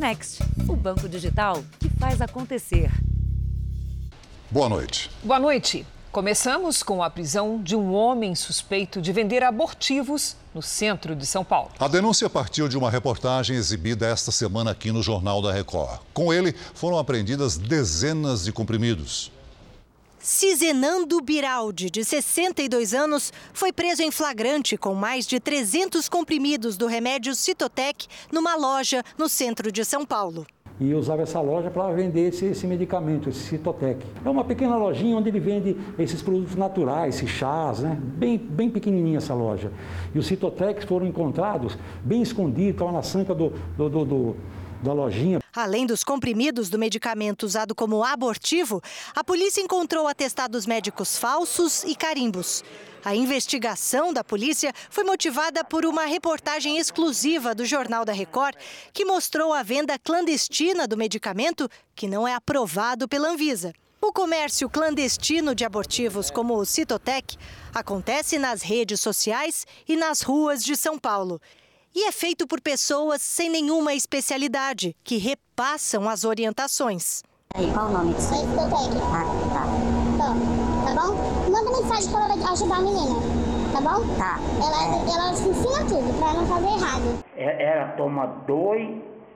Next, o banco digital que faz acontecer. Boa noite. Boa noite. Começamos com a prisão de um homem suspeito de vender abortivos no centro de São Paulo. A denúncia partiu de uma reportagem exibida esta semana aqui no Jornal da Record. Com ele, foram apreendidas dezenas de comprimidos. Cizenando Biraldi, de 62 anos, foi preso em flagrante com mais de 300 comprimidos do remédio Citotec numa loja no centro de São Paulo e usava essa loja para vender esse, esse, medicamento, esse Citotec. É uma pequena lojinha onde ele vende esses produtos naturais, esses chás, né? bem, bem pequenininha essa loja. E os Citotecs foram encontrados bem escondidos, estavam na sanca do, do, do, do da lojinha. Além dos comprimidos do medicamento usado como abortivo, a polícia encontrou atestados médicos falsos e carimbos. A investigação da polícia foi motivada por uma reportagem exclusiva do Jornal da Record que mostrou a venda clandestina do medicamento que não é aprovado pela Anvisa. O comércio clandestino de abortivos, como o Citotec, acontece nas redes sociais e nas ruas de São Paulo. E é feito por pessoas sem nenhuma especialidade, que repassam as orientações. E qual o nome disso? Citotec. Ah, tá. Tá, tá bom? manda mensagem para ela ajudar a menina, tá bom? Tá. Ela, ela ensina tudo, para não fazer errado. É, ela toma dois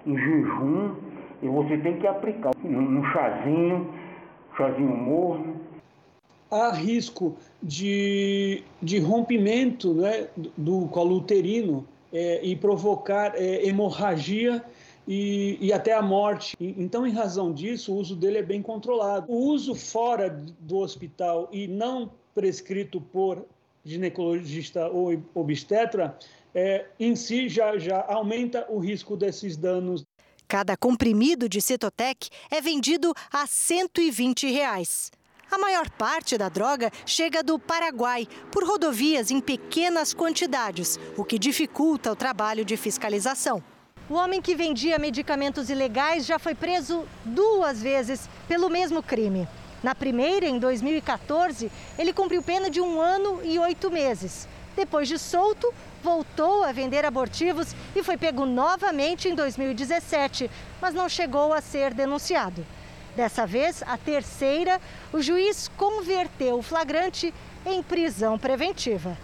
em jejum e você tem que aplicar um chazinho, chazinho morno. Há risco de, de rompimento né, do colo uterino é, e provocar é, hemorragia e, e, até a morte. Então, em razão disso, o uso dele é bem controlado. O uso fora do hospital e não prescrito por ginecologista ou obstetra, é, em si já, já aumenta o risco desses danos. Cada comprimido de Cetotec é vendido a 120 reais. A maior parte da droga chega do Paraguai, por rodovias em pequenas quantidades, o que dificulta o trabalho de fiscalização. O homem que vendia medicamentos ilegais já foi preso duas vezes pelo mesmo crime. Na primeira, em 2014, ele cumpriu pena de um ano e oito meses. Depois de solto, voltou a vender abortivos e foi pego novamente em 2017, mas não chegou a ser denunciado. Dessa vez, a terceira, o juiz converteu o flagrante em prisão preventiva.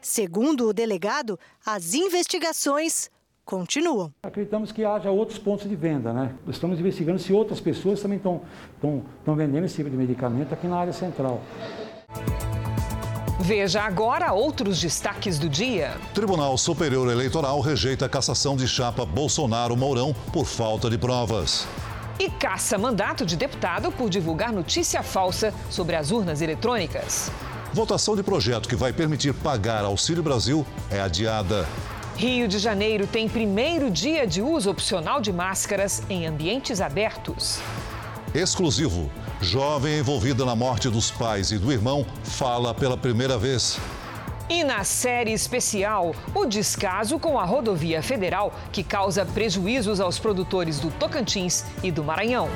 Segundo o delegado, as investigações continuam. Acreditamos que haja outros pontos de venda, né? Estamos investigando se outras pessoas também estão, estão, estão vendendo esse tipo de medicamento aqui na área central. Veja agora outros destaques do dia. Tribunal Superior Eleitoral rejeita a cassação de chapa Bolsonaro-Mourão por falta de provas. E caça mandato de deputado por divulgar notícia falsa sobre as urnas eletrônicas. Votação de projeto que vai permitir pagar Auxílio Brasil é adiada. Rio de Janeiro tem primeiro dia de uso opcional de máscaras em ambientes abertos. Exclusivo. Jovem envolvida na morte dos pais e do irmão fala pela primeira vez. E na série especial, o descaso com a rodovia federal que causa prejuízos aos produtores do Tocantins e do Maranhão.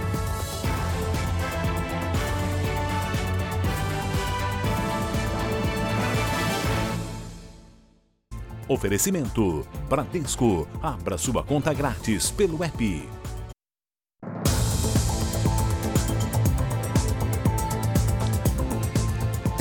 Oferecimento: Bradesco. Abra sua conta grátis pelo app.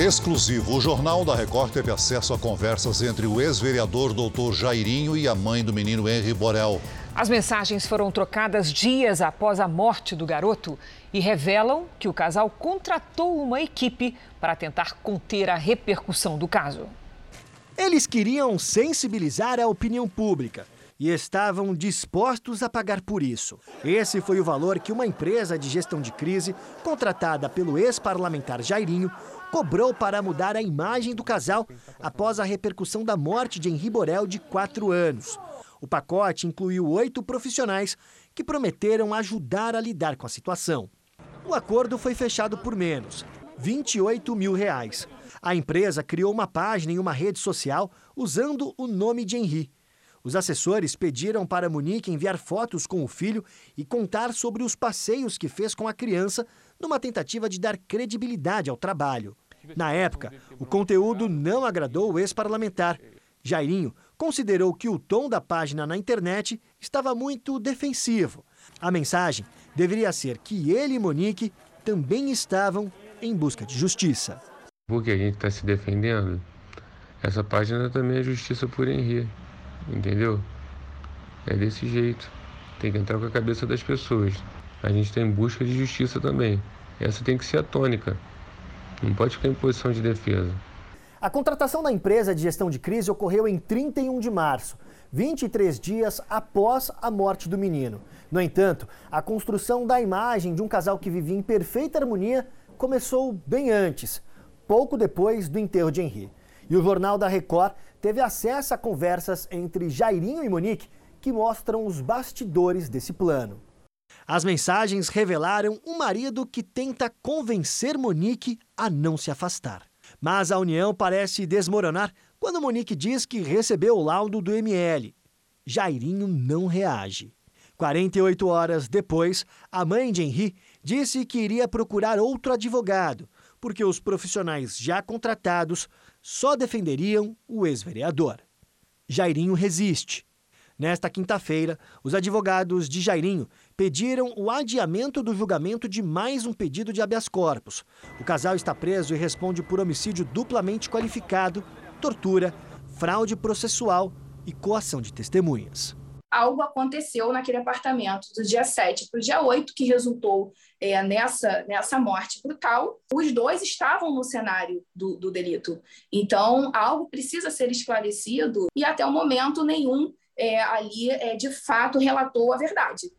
Exclusivo. O Jornal da Record teve acesso a conversas entre o ex-vereador doutor Jairinho e a mãe do menino Henri Borel. As mensagens foram trocadas dias após a morte do garoto e revelam que o casal contratou uma equipe para tentar conter a repercussão do caso. Eles queriam sensibilizar a opinião pública e estavam dispostos a pagar por isso. Esse foi o valor que uma empresa de gestão de crise, contratada pelo ex-parlamentar Jairinho, cobrou para mudar a imagem do casal após a repercussão da morte de Henri Borel, de quatro anos. O pacote incluiu oito profissionais que prometeram ajudar a lidar com a situação. O acordo foi fechado por menos, 28 mil reais. A empresa criou uma página em uma rede social usando o nome de Henri. Os assessores pediram para Monique enviar fotos com o filho e contar sobre os passeios que fez com a criança, numa tentativa de dar credibilidade ao trabalho. Na época, o conteúdo não agradou o ex-parlamentar. Jairinho considerou que o tom da página na internet estava muito defensivo. A mensagem deveria ser que ele e Monique também estavam em busca de justiça. Porque a gente está se defendendo, essa página também é justiça por Henri, entendeu? É desse jeito. Tem que entrar com a cabeça das pessoas. A gente está em busca de justiça também. Essa tem que ser a tônica. Não pode ficar em posição de defesa. A contratação da empresa de gestão de crise ocorreu em 31 de março, 23 dias após a morte do menino. No entanto, a construção da imagem de um casal que vivia em perfeita harmonia começou bem antes, pouco depois do enterro de Henri. E o Jornal da Record teve acesso a conversas entre Jairinho e Monique que mostram os bastidores desse plano. As mensagens revelaram um marido que tenta convencer Monique a não se afastar. Mas a união parece desmoronar quando Monique diz que recebeu o laudo do ML. Jairinho não reage. 48 horas depois, a mãe de Henri disse que iria procurar outro advogado, porque os profissionais já contratados só defenderiam o ex-vereador. Jairinho resiste. Nesta quinta-feira, os advogados de Jairinho pediram o adiamento do julgamento de mais um pedido de habeas corpus. O casal está preso e responde por homicídio duplamente qualificado, tortura, fraude processual e coação de testemunhas algo aconteceu naquele apartamento do dia 7 para o dia 8, que resultou é, nessa, nessa morte brutal. Os dois estavam no cenário do, do, delito. Então, algo precisa ser esclarecido e, até o momento, nenhum é, ali, é, de fato, relatou a verdade.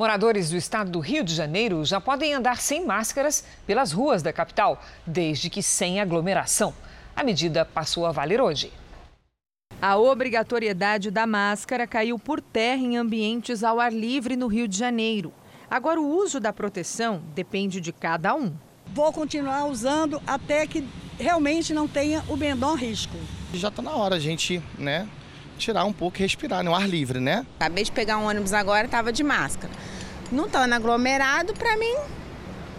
Moradores do estado do Rio de Janeiro já podem andar sem máscaras pelas ruas da capital, desde que sem aglomeração. A medida passou a valer hoje. A obrigatoriedade da máscara caiu por terra em ambientes ao ar livre no Rio de Janeiro. Agora, o uso da proteção depende de cada um. Vou continuar usando até que realmente não tenha o menor risco. Já está na hora a gente, né, tirar um pouco e respirar no ar livre, né? Acabei de pegar um ônibus agora, estava de máscara. Não estando aglomerado, para mim,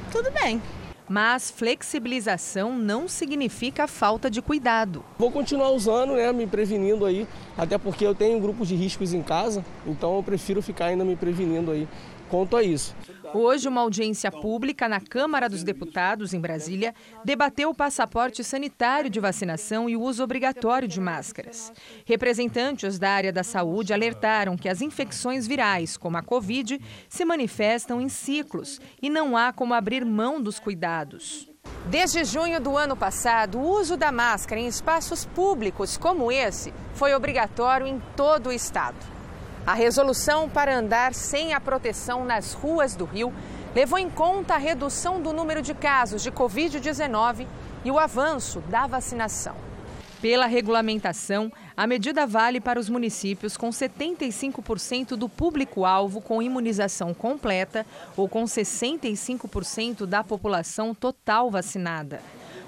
tudo bem. Mas flexibilização não significa falta de cuidado. Vou continuar usando, né, me prevenindo aí, até porque eu tenho grupos de riscos em casa, então eu prefiro ficar ainda me prevenindo aí quanto a isso. Hoje, uma audiência pública na Câmara dos Deputados, em Brasília, debateu o passaporte sanitário de vacinação e o uso obrigatório de máscaras. Representantes da área da saúde alertaram que as infecções virais, como a Covid, se manifestam em ciclos e não há como abrir mão dos cuidados. Desde junho do ano passado, o uso da máscara em espaços públicos como esse foi obrigatório em todo o estado. A resolução para andar sem a proteção nas ruas do Rio levou em conta a redução do número de casos de Covid-19 e o avanço da vacinação. Pela regulamentação, a medida vale para os municípios com 75% do público-alvo com imunização completa ou com 65% da população total vacinada.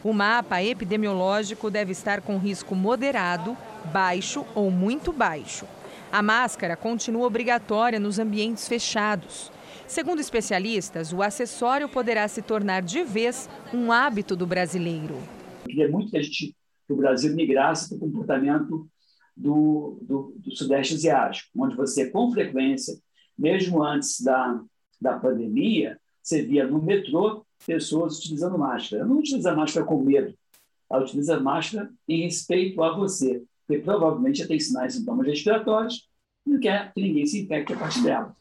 O mapa epidemiológico deve estar com risco moderado, baixo ou muito baixo. A máscara continua obrigatória nos ambientes fechados. Segundo especialistas, o acessório poderá se tornar de vez um hábito do brasileiro. Eu queria muito que, a gente, que o Brasil migrasse para o comportamento do, do, do, Sudeste Asiático, onde você, com frequência, mesmo antes da, da pandemia, você via no metrô pessoas utilizando máscara. Não utiliza máscara com medo, ela utiliza máscara em respeito a você porque provavelmente já tem sinais e sintomas respiratórios não quer que ninguém se infecte a partir dela.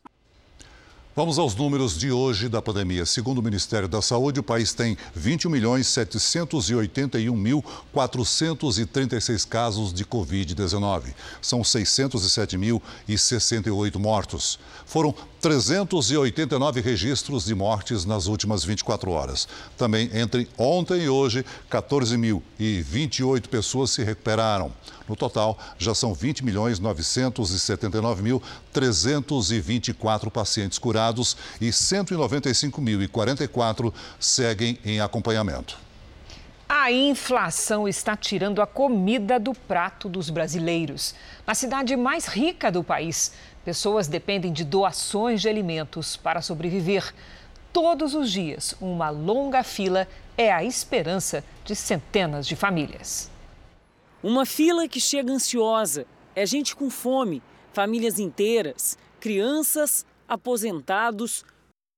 Vamos aos números de hoje da pandemia. Segundo o Ministério da Saúde, o país tem 21.781.436 casos de Covid-19. São 607.068 mortos. Foram 389 registros de mortes nas últimas 24 horas. Também entre ontem e hoje, 14.028 pessoas se recuperaram. No total, já são 20 milhões 979 mil 324 pacientes curados e 195.044 seguem em acompanhamento. A inflação está tirando a comida do prato dos brasileiros. Na cidade mais rica do país, pessoas dependem de doações de alimentos para sobreviver. Todos os dias, uma longa fila é a esperança de centenas de famílias. Uma fila que chega ansiosa. É gente com fome, famílias inteiras, crianças, aposentados,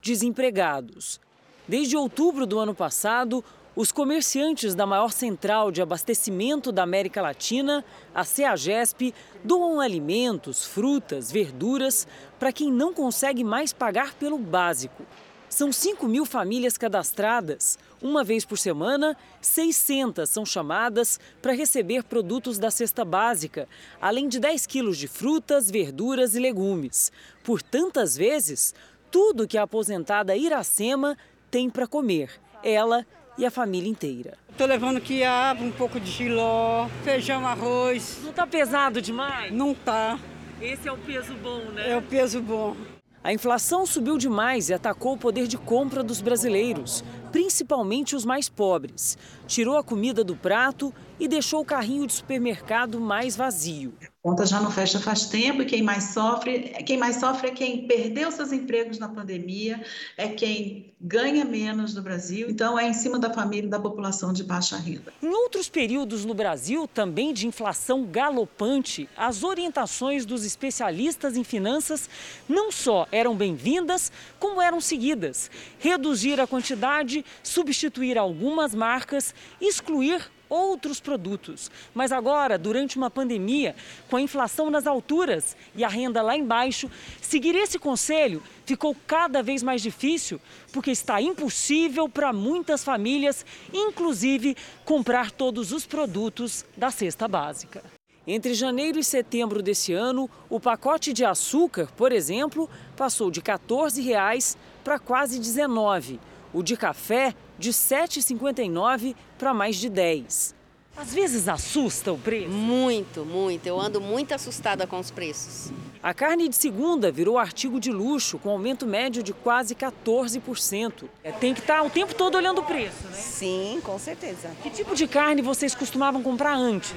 desempregados. Desde outubro do ano passado, os comerciantes da maior central de abastecimento da América Latina, a CEAGESP, doam alimentos, frutas, verduras para quem não consegue mais pagar pelo básico. São 5 mil famílias cadastradas. Uma vez por semana, 600 são chamadas para receber produtos da cesta básica, além de 10 quilos de frutas, verduras e legumes. Por tantas vezes, tudo que a aposentada Iracema tem para comer. Ela e a família inteira. Estou levando quiabo, um pouco de giló, feijão, arroz. Não tá pesado demais? Não tá. Esse é o peso bom, né? É o peso bom. A inflação subiu demais e atacou o poder de compra dos brasileiros, principalmente os mais pobres. Tirou a comida do prato e deixou o carrinho de supermercado mais vazio. A conta já não fecha faz tempo e quem mais sofre, quem mais sofre é quem perdeu seus empregos na pandemia, é quem ganha menos no Brasil. Então é em cima da família e da população de baixa renda. Em outros períodos no Brasil, também de inflação galopante, as orientações dos especialistas em finanças não só eram bem-vindas, como eram seguidas. Reduzir a quantidade, substituir algumas marcas, excluir outros produtos. Mas agora, durante uma pandemia, com a inflação nas alturas e a renda lá embaixo, seguir esse conselho ficou cada vez mais difícil, porque está impossível para muitas famílias, inclusive, comprar todos os produtos da cesta básica. Entre janeiro e setembro desse ano, o pacote de açúcar, por exemplo, passou de 14 reais para quase 19 o de café de 7,59 para mais de 10. Às vezes assusta o preço? Muito, muito. Eu ando muito assustada com os preços. A carne de segunda virou artigo de luxo, com aumento médio de quase 14%. É, tem que estar tá o tempo todo olhando o preço, né? Sim, com certeza. Que tipo de carne vocês costumavam comprar antes?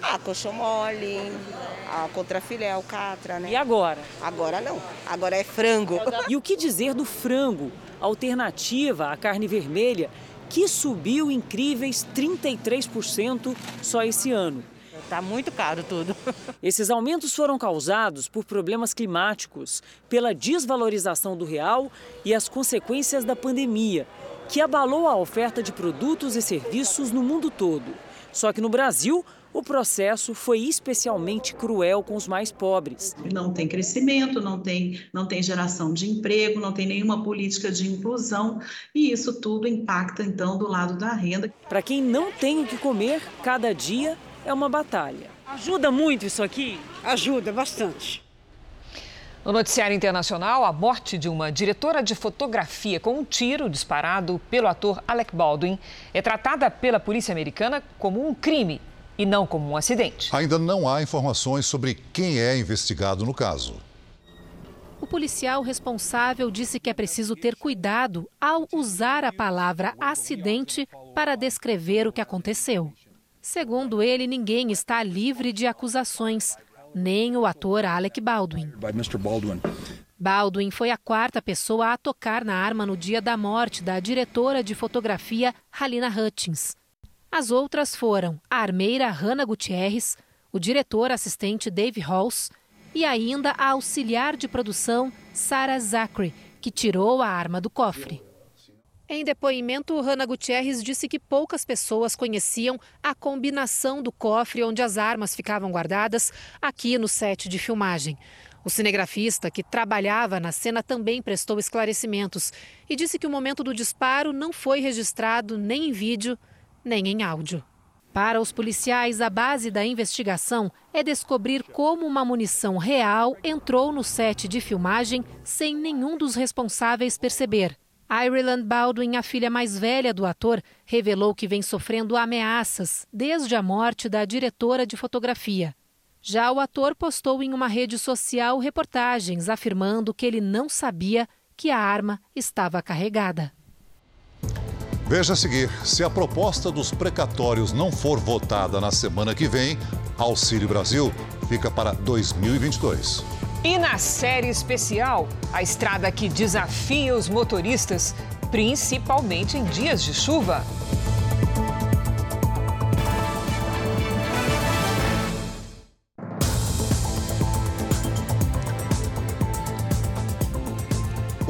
Ah, coxão mole, a contrafilé, alcatra, né? E agora? Agora não. Agora é frango. E o que dizer do frango? Alternativa à carne vermelha, que subiu incríveis 33% só esse ano. Está muito caro tudo. Esses aumentos foram causados por problemas climáticos, pela desvalorização do real e as consequências da pandemia, que abalou a oferta de produtos e serviços no mundo todo. Só que no Brasil, o processo foi especialmente cruel com os mais pobres. Não tem crescimento, não tem, não tem geração de emprego, não tem nenhuma política de inclusão e isso tudo impacta então do lado da renda. Para quem não tem o que comer, cada dia é uma batalha. Ajuda muito isso aqui? Ajuda bastante. No noticiário internacional, a morte de uma diretora de fotografia com um tiro disparado pelo ator Alec Baldwin é tratada pela polícia americana como um crime e não como um acidente. Ainda não há informações sobre quem é investigado no caso. O policial responsável disse que é preciso ter cuidado ao usar a palavra acidente para descrever o que aconteceu. Segundo ele, ninguém está livre de acusações, nem o ator Alec Baldwin. Baldwin foi a quarta pessoa a tocar na arma no dia da morte da diretora de fotografia Halina Hutchins. As outras foram a armeira Hannah Gutierrez, o diretor assistente Dave Halls e ainda a auxiliar de produção Sarah Zachary, que tirou a arma do cofre. Em depoimento, Hannah Gutierrez disse que poucas pessoas conheciam a combinação do cofre onde as armas ficavam guardadas aqui no set de filmagem. O cinegrafista, que trabalhava na cena, também prestou esclarecimentos e disse que o momento do disparo não foi registrado nem em vídeo nem em áudio. Para os policiais, a base da investigação é descobrir como uma munição real entrou no set de filmagem sem nenhum dos responsáveis perceber. Ireland Baldwin, a filha mais velha do ator, revelou que vem sofrendo ameaças desde a morte da diretora de fotografia. Já o ator postou em uma rede social reportagens afirmando que ele não sabia que a arma estava carregada. Veja a seguir: se a proposta dos precatórios não for votada na semana que vem, Auxílio Brasil fica para 2022. E na série especial, a estrada que desafia os motoristas, principalmente em dias de chuva.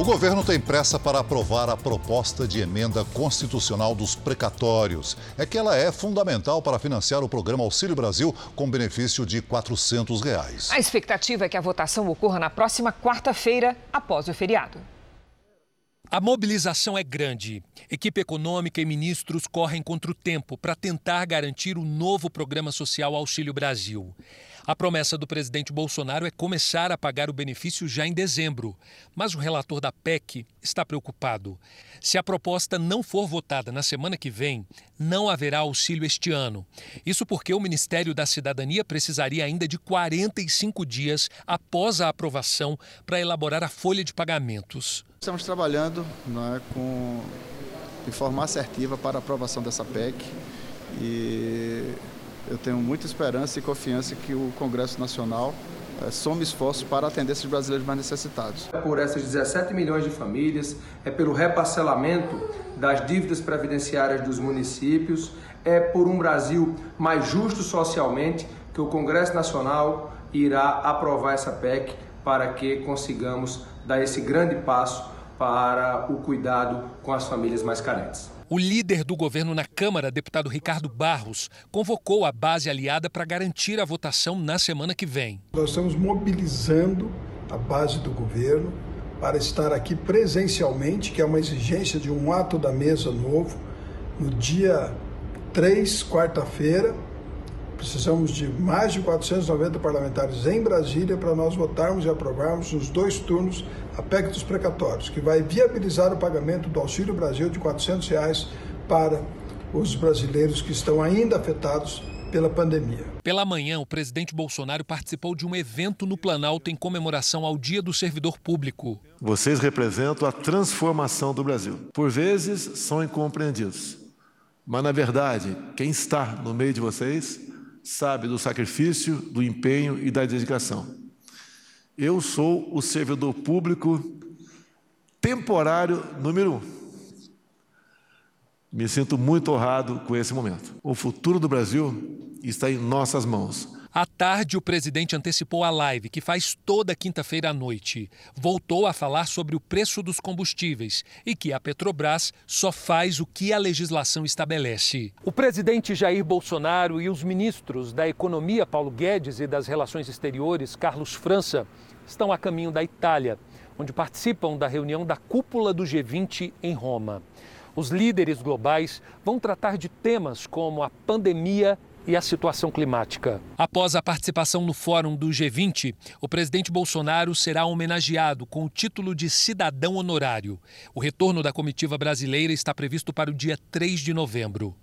Governo tem pressa para aprovar a proposta de emenda constitucional dos precatórios. É que ela é fundamental para financiar o programa Auxílio Brasil com benefício de 400 reais. A expectativa é que a votação ocorra na próxima quarta-feira, após o feriado. A mobilização é grande. Equipe econômica e ministros correm contra o tempo para tentar garantir o novo programa social Auxílio Brasil. A promessa do presidente Bolsonaro é começar a pagar o benefício já em dezembro. Mas o relator da PEC está preocupado. Se a proposta não for votada na semana que vem, não haverá auxílio este ano. Isso porque o Ministério da Cidadania precisaria ainda de 45 dias após a aprovação para elaborar a folha de pagamentos. Estamos trabalhando é, com de forma assertiva para a aprovação dessa PEC e eu tenho muita esperança e confiança que o Congresso Nacional é, some esforços para atender esses brasileiros mais necessitados. É por essas 17 milhões de famílias, é pelo reparcelamento das dívidas previdenciárias dos municípios, é por um Brasil mais justo socialmente que o Congresso Nacional irá aprovar essa PEC para que consigamos dar esse grande passo para o cuidado com as famílias mais carentes. O líder do governo na Câmara, deputado Ricardo Barros, convocou a base aliada para garantir a votação na semana que vem. Nós estamos mobilizando a base do governo para estar aqui presencialmente, que é uma exigência de um ato da mesa novo, no dia 3, quarta-feira. Precisamos de mais de 490 parlamentares em Brasília para nós votarmos e aprovarmos nos dois turnos a PEC dos precatórios, que vai viabilizar o pagamento do Auxílio Brasil de 400 reais para os brasileiros que estão ainda afetados pela pandemia. Pela manhã, o presidente Bolsonaro participou de um evento no Planalto em comemoração ao Dia do Servidor Público. Vocês representam a transformação do Brasil. Por vezes são incompreendidos, mas na verdade, quem está no meio de vocês sabe do sacrifício, do empenho e da dedicação. Eu sou o servidor público temporário número um. Me sinto muito honrado com esse momento. O futuro do Brasil está em nossas mãos. À tarde, o presidente antecipou a live, que faz toda quinta-feira à noite. Voltou a falar sobre o preço dos combustíveis e que a Petrobras só faz o que a legislação estabelece. O presidente Jair Bolsonaro e os ministros da Economia, Paulo Guedes, e das Relações Exteriores, Carlos França, estão a caminho da Itália, onde participam da reunião da cúpula do G20 em Roma. Os líderes globais vão tratar de temas como a pandemia e a situação climática. Após a participação no fórum do G20, o presidente Bolsonaro será homenageado com o título de cidadão honorário. O retorno da comitiva brasileira está previsto para o dia 3 de novembro.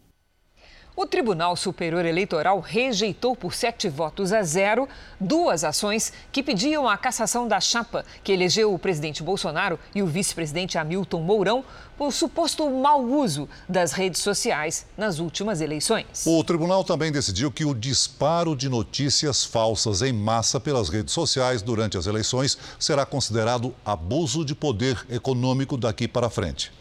O Tribunal Superior Eleitoral rejeitou por sete votos a zero duas ações que pediam a cassação da chapa que elegeu o presidente Bolsonaro e o vice-presidente Hamilton Mourão por suposto mau uso das redes sociais nas últimas eleições. O tribunal também decidiu que o disparo de notícias falsas em massa pelas redes sociais durante as eleições será considerado abuso de poder econômico daqui para frente.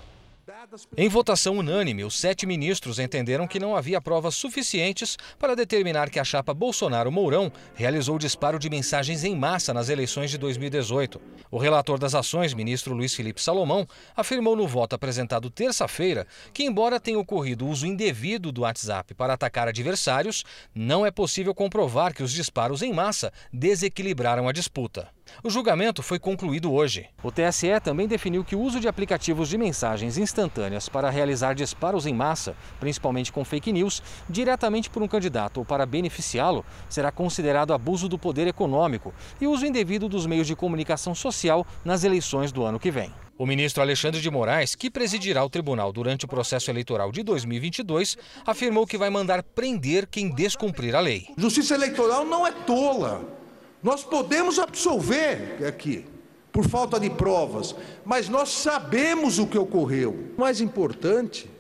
Em votação unânime, os sete ministros entenderam que não havia provas suficientes para determinar que a chapa Bolsonaro-Mourão realizou disparo de mensagens em massa nas eleições de 2018. O relator das ações, ministro Luiz Felipe Salomão, afirmou no voto apresentado terça-feira que, embora tenha ocorrido uso indevido do WhatsApp para atacar adversários, não é possível comprovar que os disparos em massa desequilibraram a disputa. O julgamento foi concluído hoje. O TSE também definiu que o uso de aplicativos de mensagens instantâneas para realizar disparos em massa, principalmente com fake news, diretamente por um candidato ou para beneficiá-lo, será considerado abuso do poder econômico e uso indevido dos meios de comunicação social nas eleições do ano que vem. O ministro Alexandre de Moraes, que presidirá o tribunal durante o processo eleitoral de 2022, afirmou que vai mandar prender quem descumprir a lei. Justiça eleitoral não é tola. Nós podemos absolver aqui, por falta de provas, mas nós sabemos o que ocorreu. O mais importante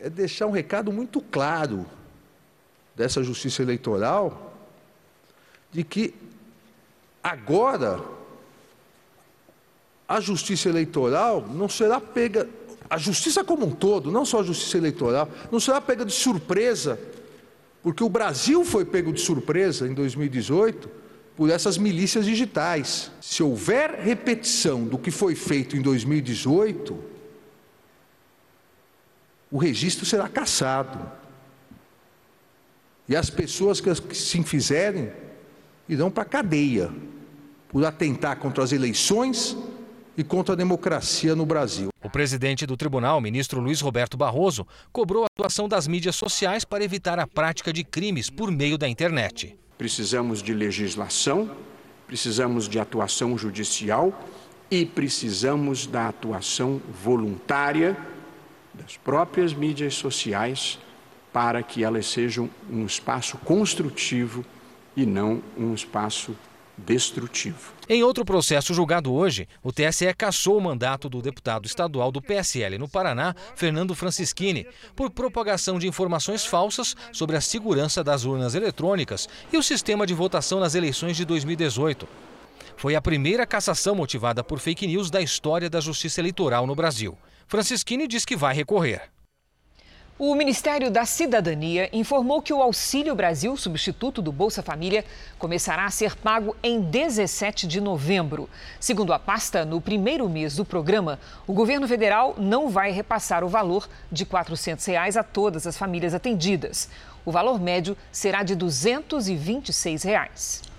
é deixar um recado muito claro dessa justiça eleitoral de que agora a justiça eleitoral não será pega, a justiça como um todo, não só a justiça eleitoral, não será pega de surpresa, porque o Brasil foi pego de surpresa em 2018 por essas milícias digitais. Se houver repetição do que foi feito em 2018, o registro será cassado. E as pessoas que se fizerem irão para a cadeia por atentar contra as eleições e contra a democracia no Brasil. O presidente do tribunal, ministro Luiz Roberto Barroso, cobrou a atuação das mídias sociais para evitar a prática de crimes por meio da internet. Precisamos de legislação, precisamos de atuação judicial e precisamos da atuação voluntária das próprias mídias sociais para que elas sejam um espaço construtivo e não um espaço destrutivo. Em outro processo julgado hoje, o TSE cassou o mandato do deputado estadual do PSL no Paraná, Fernando Francischini, por propagação de informações falsas sobre a segurança das urnas eletrônicas e o sistema de votação nas eleições de 2018. Foi a primeira cassação motivada por fake news da história da justiça eleitoral no Brasil. Francischini diz que vai recorrer. O Ministério da Cidadania informou que o Auxílio Brasil, substituto do Bolsa Família, começará a ser pago em 17 de novembro. Segundo a pasta, no primeiro mês do programa, o governo federal não vai repassar o valor de 400 reais a todas as famílias atendidas. O valor médio será de 226 reais.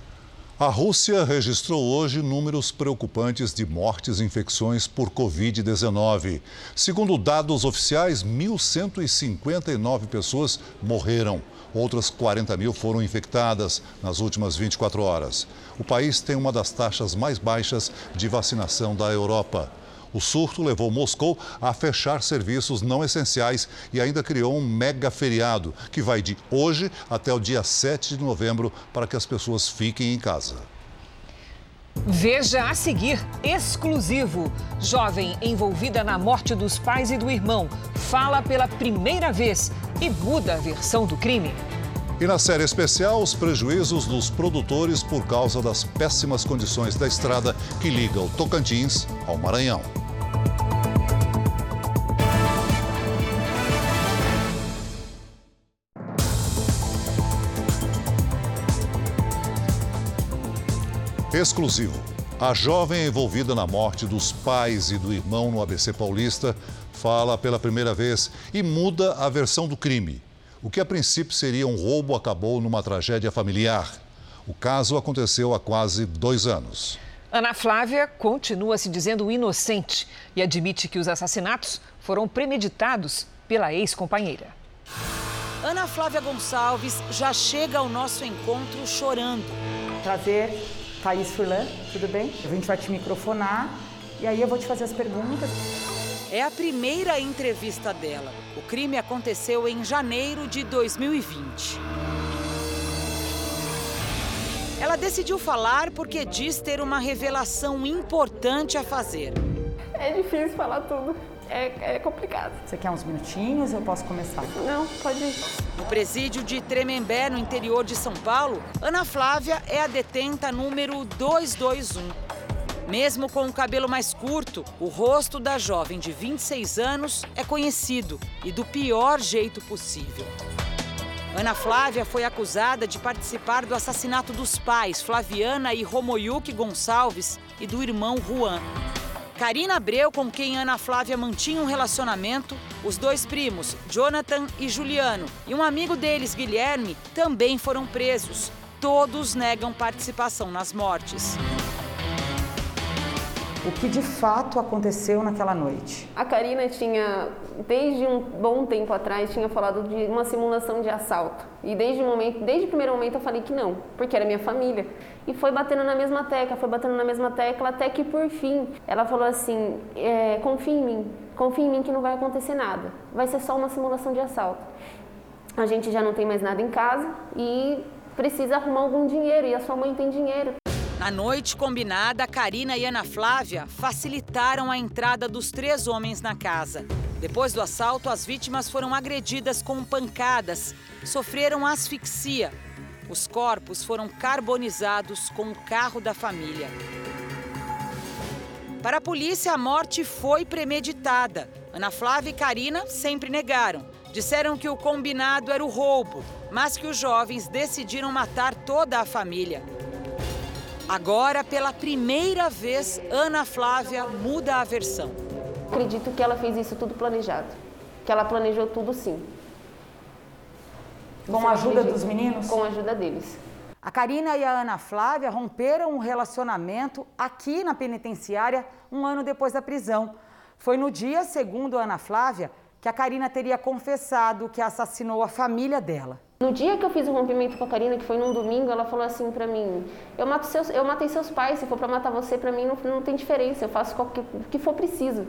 A Rússia registrou hoje números preocupantes de mortes e infecções por Covid-19. Segundo dados oficiais, 1.159 pessoas morreram. Outras 40 mil foram infectadas nas últimas 24 horas. O país tem uma das taxas mais baixas de vacinação da Europa. O surto levou Moscou a fechar serviços não essenciais e ainda criou um mega feriado que vai de hoje até o dia 7 de novembro para que as pessoas fiquem em casa. Veja a seguir, exclusivo. Jovem envolvida na morte dos pais e do irmão fala pela primeira vez e muda a versão do crime. E na série especial, os prejuízos dos produtores por causa das péssimas condições da estrada que liga o Tocantins ao Maranhão. Exclusivo. A jovem envolvida na morte dos pais e do irmão no ABC Paulista fala pela primeira vez e muda a versão do crime. O que a princípio seria um roubo acabou numa tragédia familiar. O caso aconteceu há quase dois anos. Ana Flávia continua se dizendo inocente e admite que os assassinatos foram premeditados pela ex-companheira. Ana Flávia Gonçalves já chega ao nosso encontro chorando. Prazer, Thaís Furlan, tudo bem? A gente vai te microfonar e aí eu vou te fazer as perguntas. É a primeira entrevista dela. O crime aconteceu em janeiro de 2020. Ela decidiu falar porque diz ter uma revelação importante a fazer. É difícil falar tudo. É, é, complicado. Você quer uns minutinhos? Eu posso começar? Não, pode ir. No presídio de Tremembé, no interior de São Paulo, Ana Flávia é a detenta número 221. Mesmo com o cabelo mais curto, o rosto da jovem de 26 anos é conhecido e do pior jeito possível. Ana Flávia foi acusada de participar do assassinato dos pais Flaviana e Romoyuki Gonçalves e do irmão Juan. Karina Abreu, com quem Ana Flávia mantinha um relacionamento, os dois primos, Jonathan e Juliano, e um amigo deles, Guilherme, também foram presos. Todos negam participação nas mortes o que de fato aconteceu naquela noite. A Karina tinha, desde um bom tempo atrás, tinha falado de uma simulação de assalto. E desde o momento, desde o primeiro momento eu falei que não, porque era minha família. E foi batendo na mesma tecla, foi batendo na mesma tecla, até que por fim ela falou assim: é, confia em mim, confia em mim que não vai acontecer nada. Vai ser só uma simulação de assalto. A gente já não tem mais nada em casa e precisa arrumar algum dinheiro e a sua mãe tem dinheiro. Na noite combinada, Karina e Ana Flávia facilitaram a entrada dos três homens na casa. Depois do assalto, as vítimas foram agredidas com pancadas, sofreram asfixia. Os corpos foram carbonizados com o carro da família. Para a polícia, a morte foi premeditada. Ana Flávia e Karina sempre negaram. Disseram que o combinado era o roubo, mas que os jovens decidiram matar toda a família. Agora, pela primeira vez, Ana Flávia muda a versão. Acredito que ela fez isso tudo planejado. Que ela planejou tudo sim. Com a ajuda dos meninos? Com a ajuda deles. A Karina e a Ana Flávia romperam um relacionamento aqui na penitenciária um ano depois da prisão. Foi no dia, segundo a Ana Flávia, que a Karina teria confessado que assassinou a família dela. No dia que eu fiz o rompimento com a Karina, que foi num domingo, ela falou assim pra mim: Eu, mato seus, eu matei seus pais, se for pra matar você, pra mim não, não tem diferença, eu faço o que for preciso.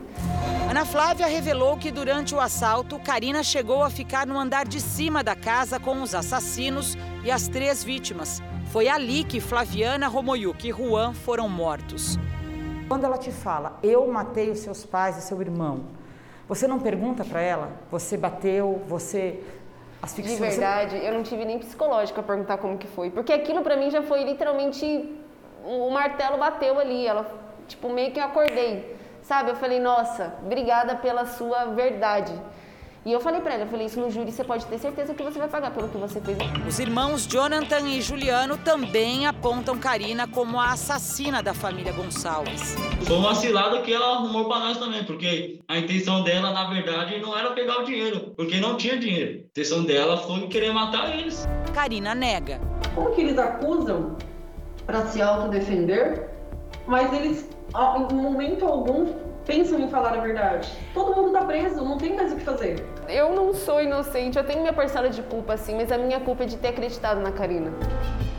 Ana Flávia revelou que durante o assalto, Karina chegou a ficar no andar de cima da casa com os assassinos e as três vítimas. Foi ali que Flaviana, Romoyuki e Juan foram mortos. Quando ela te fala, eu matei os seus pais e seu irmão, você não pergunta para ela, você bateu, você De verdade, eu não tive nem psicológico a perguntar como que foi, porque aquilo para mim já foi literalmente o martelo bateu ali, ela tipo meio que eu acordei, sabe? Eu falei, nossa, obrigada pela sua verdade. E eu falei para ela, eu falei, isso no júri você pode ter certeza que você vai pagar pelo que você fez. Os irmãos Jonathan e Juliano também apontam Karina como a assassina da família Gonçalves. Foi uma cilada que ela arrumou para nós também, porque a intenção dela, na verdade, não era pegar o dinheiro, porque não tinha dinheiro. A intenção dela foi querer matar eles. Karina nega. Como que eles acusam para se autodefender, mas eles, em momento algum, pensam em falar a verdade. Todo mundo tá preso, não tem mais o que fazer. Eu não sou inocente, eu tenho minha parcela de culpa, sim, mas a minha culpa é de ter acreditado na Karina.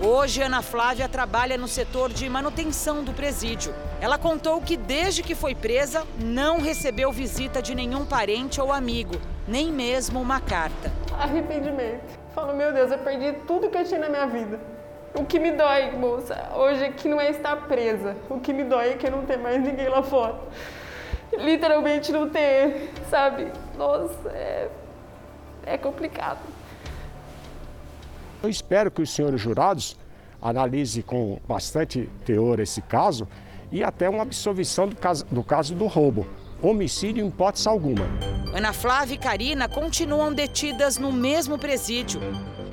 Hoje, Ana Flávia trabalha no setor de manutenção do presídio. Ela contou que desde que foi presa, não recebeu visita de nenhum parente ou amigo, nem mesmo uma carta. Arrependimento. Falo, meu Deus, eu perdi tudo que eu tinha na minha vida. O que me dói, moça, hoje é que não é estar presa. O que me dói é que não tem mais ninguém lá fora literalmente não ter, sabe? Nossa, é, é complicado. Eu espero que os senhores jurados analisem com bastante teor esse caso e até uma absolvição do caso do, caso do roubo. Homicídio em hipótese alguma. Ana Flávia e Karina continuam detidas no mesmo presídio.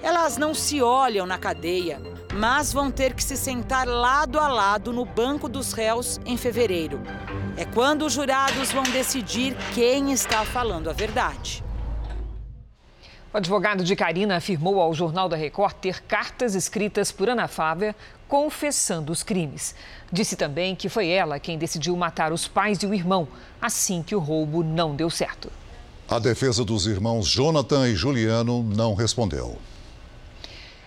Elas não se olham na cadeia, mas vão ter que se sentar lado a lado no banco dos réus em fevereiro. É quando os jurados vão decidir quem está falando a verdade. O advogado de Karina afirmou ao Jornal da Record ter cartas escritas por Ana Flávia confessando os crimes. Disse também que foi ela quem decidiu matar os pais e o irmão assim que o roubo não deu certo. A defesa dos irmãos Jonathan e Juliano não respondeu.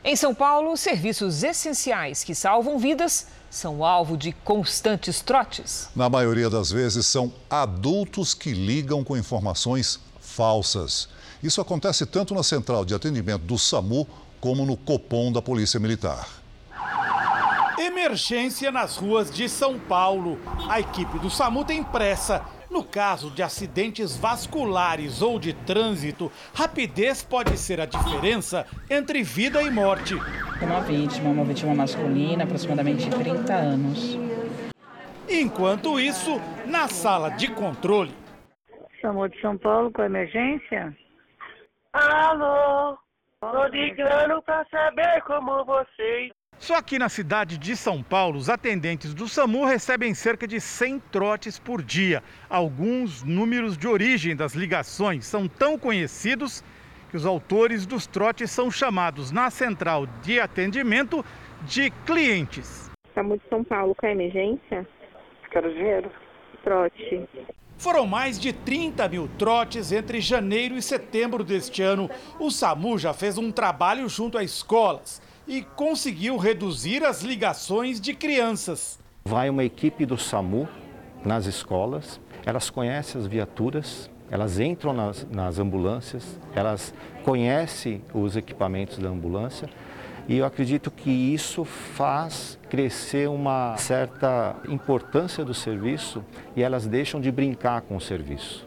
Em São Paulo, serviços essenciais que salvam vidas são alvo de constantes trotes. Na maioria das vezes, são adultos que ligam com informações falsas. Isso acontece tanto na central de atendimento do SAMU como no Copom da Polícia Militar. Emergência nas ruas de São Paulo. A equipe do SAMU tem pressa no caso de acidentes vasculares ou de trânsito, rapidez pode ser a diferença entre vida e morte. Uma vítima, uma vítima masculina, aproximadamente 30 anos. Enquanto isso, na sala de controle. Chamou de São Paulo com emergência? Alô, tô ligando pra saber como você só que na cidade de São Paulo, os atendentes do SAMU recebem cerca de 100 trotes por dia. Alguns números de origem das ligações são tão conhecidos que os autores dos trotes são chamados na central de atendimento de clientes. SAMU de São Paulo, com a emergência? Quero dinheiro. Trote. Foram mais de 30 mil trotes entre janeiro e setembro deste ano. O SAMU já fez um trabalho junto a escolas e conseguiu reduzir as ligações de crianças. Vai uma equipe do SAMU nas escolas, elas conhecem as viaturas, elas entram nas, nas ambulâncias, elas conhecem os equipamentos da ambulância e eu acredito que isso faz crescer uma certa importância do serviço e elas deixam de brincar com o serviço.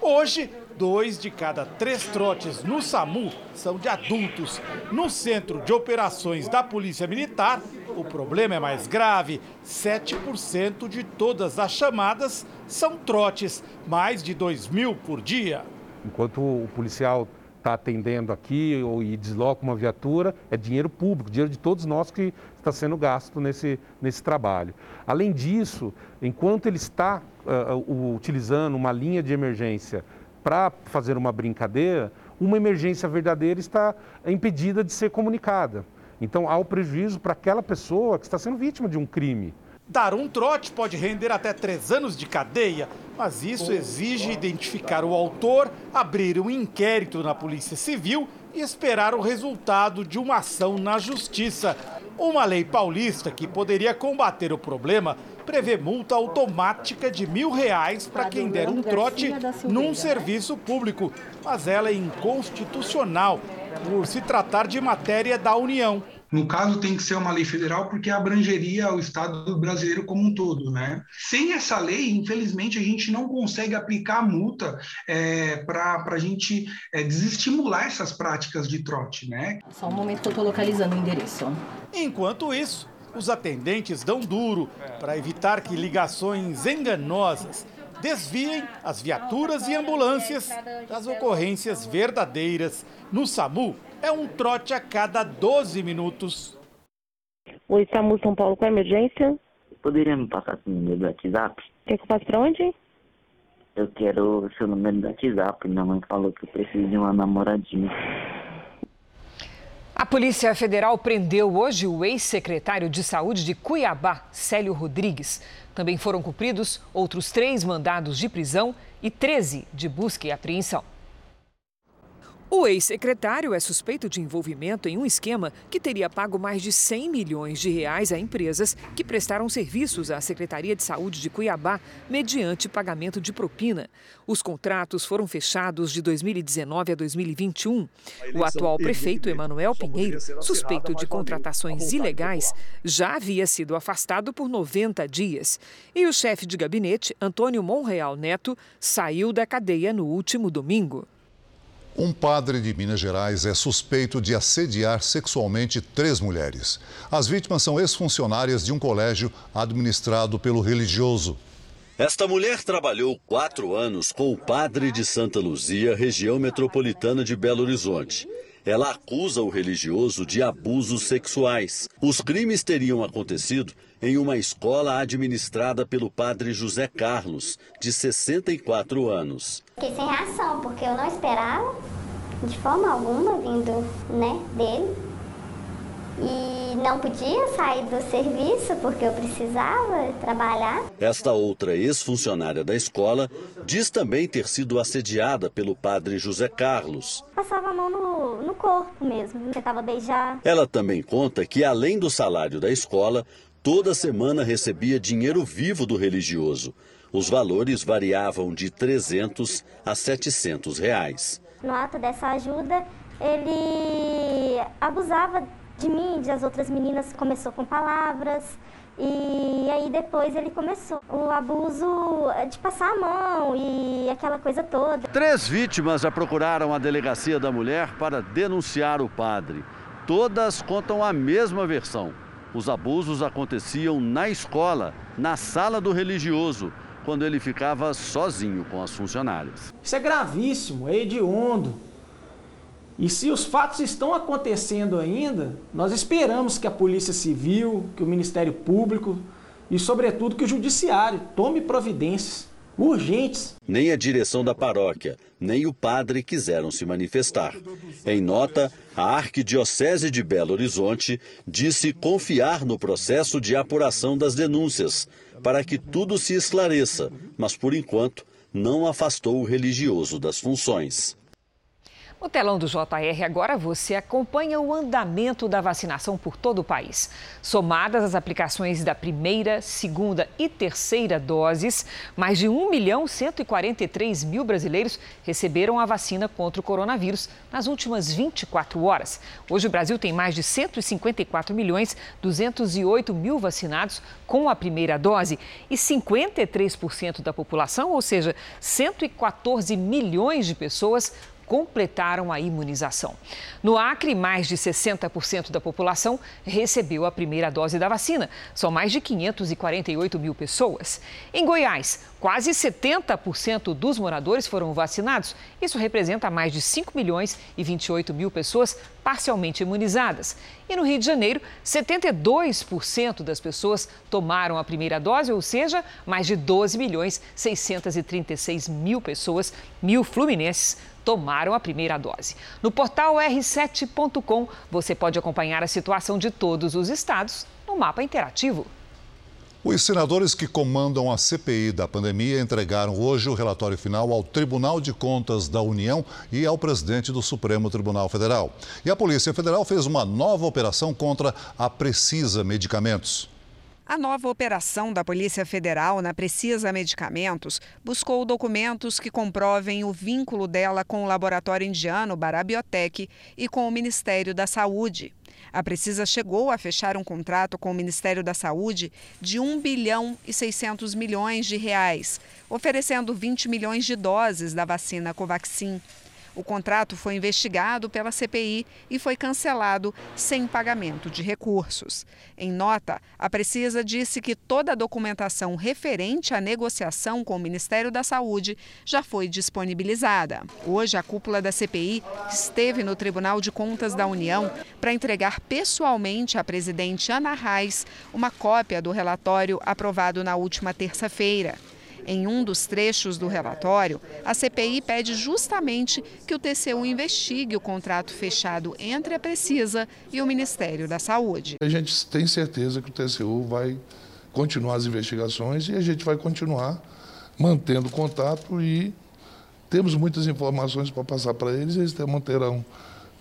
Hoje, dois de cada três trotes no SAMU são de adultos. No Centro de Operações da Polícia Militar, o problema é mais grave. 7% de todas as chamadas são trotes, mais de 2 mil por dia. Enquanto o policial está atendendo aqui ou e desloca uma viatura, é dinheiro público, dinheiro de todos nós que está sendo gasto nesse, nesse trabalho. Além disso, enquanto ele está uh, utilizando uma linha de emergência para fazer uma brincadeira, uma emergência verdadeira está impedida de ser comunicada. Então há o prejuízo para aquela pessoa que está sendo vítima de um crime. Dar um trote pode render até três anos de cadeia, mas isso exige identificar o autor, abrir um inquérito na Polícia Civil e esperar o resultado de uma ação na Justiça. Uma lei paulista que poderia combater o problema prevê multa automática de mil reais para quem der um trote num serviço público, mas ela é inconstitucional por se tratar de matéria da União. No caso, tem que ser uma lei federal porque abrangeria o Estado brasileiro como um todo, né? Sem essa lei, infelizmente, a gente não consegue aplicar a multa é, para a gente é, desestimular essas práticas de trote, né? Só um momento que eu estou localizando o endereço. Enquanto isso, os atendentes dão duro para evitar que ligações enganosas desviem as viaturas e ambulâncias das ocorrências verdadeiras. No SAMU, é um trote a cada 12 minutos. Oi, SAMU São Paulo, com emergência? Poderia me passar seu número do WhatsApp? Quer que eu passe para onde? Eu quero o seu número do WhatsApp. Minha mãe falou que eu preciso de uma namoradinha. Polícia Federal prendeu hoje o ex-secretário de Saúde de Cuiabá, Célio Rodrigues. Também foram cumpridos outros três mandados de prisão e 13 de busca e apreensão. O ex-secretário é suspeito de envolvimento em um esquema que teria pago mais de 100 milhões de reais a empresas que prestaram serviços à Secretaria de Saúde de Cuiabá mediante pagamento de propina. Os contratos foram fechados de 2019 a 2021. O atual prefeito Emanuel Pinheiro, suspeito de contratações ilegais, já havia sido afastado por 90 dias. E o chefe de gabinete, Antônio Monreal Neto, saiu da cadeia no último domingo. Um padre de Minas Gerais é suspeito de assediar sexualmente três mulheres. As vítimas são ex-funcionárias de um colégio administrado pelo religioso. Esta mulher trabalhou quatro anos com o padre de Santa Luzia, região metropolitana de Belo Horizonte. Ela acusa o religioso de abusos sexuais. Os crimes teriam acontecido em uma escola administrada pelo padre José Carlos, de 64 anos. Fiquei sem reação, porque eu não esperava, de forma alguma, vindo né, dele. E não podia sair do serviço porque eu precisava trabalhar. Esta outra ex-funcionária da escola diz também ter sido assediada pelo padre José Carlos. Passava a mão no, no corpo mesmo, tentava beijar. Ela também conta que, além do salário da escola, toda semana recebia dinheiro vivo do religioso. Os valores variavam de 300 a 700 reais. No ato dessa ajuda, ele abusava de mim, das outras meninas, começou com palavras. E aí depois ele começou o abuso de passar a mão e aquela coisa toda. Três vítimas já procuraram a delegacia da mulher para denunciar o padre. Todas contam a mesma versão. Os abusos aconteciam na escola, na sala do religioso, quando ele ficava sozinho com as funcionárias. Isso é gravíssimo, é hediondo. E se os fatos estão acontecendo ainda, nós esperamos que a Polícia Civil, que o Ministério Público e, sobretudo, que o Judiciário tome providências urgentes. Nem a direção da paróquia, nem o padre quiseram se manifestar. Em nota, a Arquidiocese de Belo Horizonte disse confiar no processo de apuração das denúncias, para que tudo se esclareça, mas por enquanto não afastou o religioso das funções. No telão do JR, agora você acompanha o andamento da vacinação por todo o país. Somadas as aplicações da primeira, segunda e terceira doses, mais de 1 milhão 143 mil brasileiros receberam a vacina contra o coronavírus nas últimas 24 horas. Hoje o Brasil tem mais de 154 milhões 208 mil vacinados com a primeira dose e 53% da população, ou seja, 114 milhões de pessoas, completaram a imunização. No Acre, mais de 60% da população recebeu a primeira dose da vacina. São mais de 548 mil pessoas. Em Goiás, Quase 70% dos moradores foram vacinados. Isso representa mais de 5 milhões e 28 mil pessoas parcialmente imunizadas. E no Rio de Janeiro, 72% das pessoas tomaram a primeira dose, ou seja, mais de 12 milhões 636 mil pessoas, mil fluminenses, tomaram a primeira dose. No portal r7.com você pode acompanhar a situação de todos os estados no mapa interativo. Os senadores que comandam a CPI da pandemia entregaram hoje o relatório final ao Tribunal de Contas da União e ao presidente do Supremo Tribunal Federal. E a Polícia Federal fez uma nova operação contra a Precisa Medicamentos. A nova operação da Polícia Federal na Precisa Medicamentos buscou documentos que comprovem o vínculo dela com o laboratório indiano Barabiotec e com o Ministério da Saúde. A Precisa chegou a fechar um contrato com o Ministério da Saúde de 1 bilhão e 600 milhões de reais, oferecendo 20 milhões de doses da vacina Covaxin. O contrato foi investigado pela CPI e foi cancelado sem pagamento de recursos. Em nota, a Precisa disse que toda a documentação referente à negociação com o Ministério da Saúde já foi disponibilizada. Hoje, a cúpula da CPI esteve no Tribunal de Contas da União para entregar pessoalmente à presidente Ana Reis uma cópia do relatório aprovado na última terça-feira. Em um dos trechos do relatório, a CPI pede justamente que o TCU investigue o contrato fechado entre a Precisa e o Ministério da Saúde. A gente tem certeza que o TCU vai continuar as investigações e a gente vai continuar mantendo contato e temos muitas informações para passar para eles e eles manterão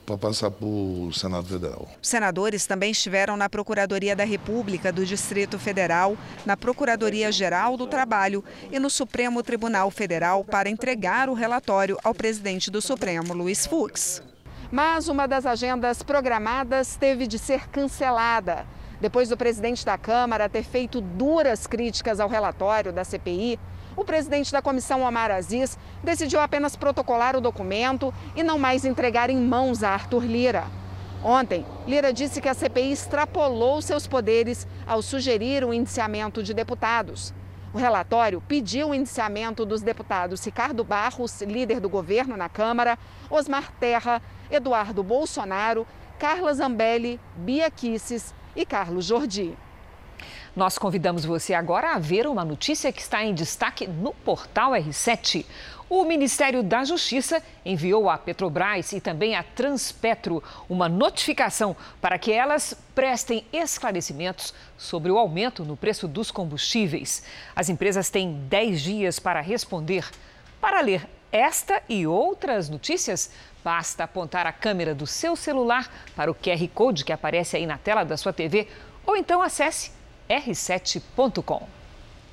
para passar para o Senado Federal. Os senadores também estiveram na Procuradoria da República do Distrito Federal, na Procuradoria-Geral do Trabalho e no Supremo Tribunal Federal para entregar o relatório ao presidente do Supremo, Luiz Fux. Mas uma das agendas programadas teve de ser cancelada. Depois do presidente da Câmara ter feito duras críticas ao relatório da CPI, o presidente da comissão, Omar Aziz, decidiu apenas protocolar o documento e não mais entregar em mãos a Arthur Lira. Ontem, Lira disse que a CPI extrapolou seus poderes ao sugerir o indiciamento de deputados. O relatório pediu o indiciamento dos deputados Ricardo Barros, líder do governo na Câmara, Osmar Terra, Eduardo Bolsonaro, Carla Zambelli, Bia Kisses e Carlos Jordi. Nós convidamos você agora a ver uma notícia que está em destaque no portal R7. O Ministério da Justiça enviou à Petrobras e também à Transpetro uma notificação para que elas prestem esclarecimentos sobre o aumento no preço dos combustíveis. As empresas têm 10 dias para responder. Para ler esta e outras notícias, basta apontar a câmera do seu celular para o QR Code que aparece aí na tela da sua TV ou então acesse r7.com.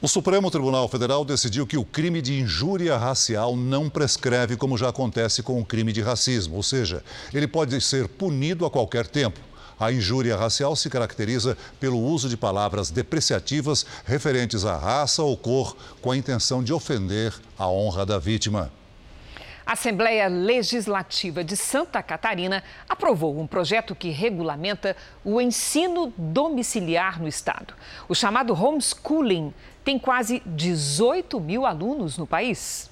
O Supremo Tribunal Federal decidiu que o crime de injúria racial não prescreve como já acontece com o crime de racismo, ou seja, ele pode ser punido a qualquer tempo. A injúria racial se caracteriza pelo uso de palavras depreciativas referentes à raça ou cor com a intenção de ofender a honra da vítima. A Assembleia Legislativa de Santa Catarina aprovou um projeto que regulamenta o ensino domiciliar no estado. O chamado homeschooling tem quase 18 mil alunos no país.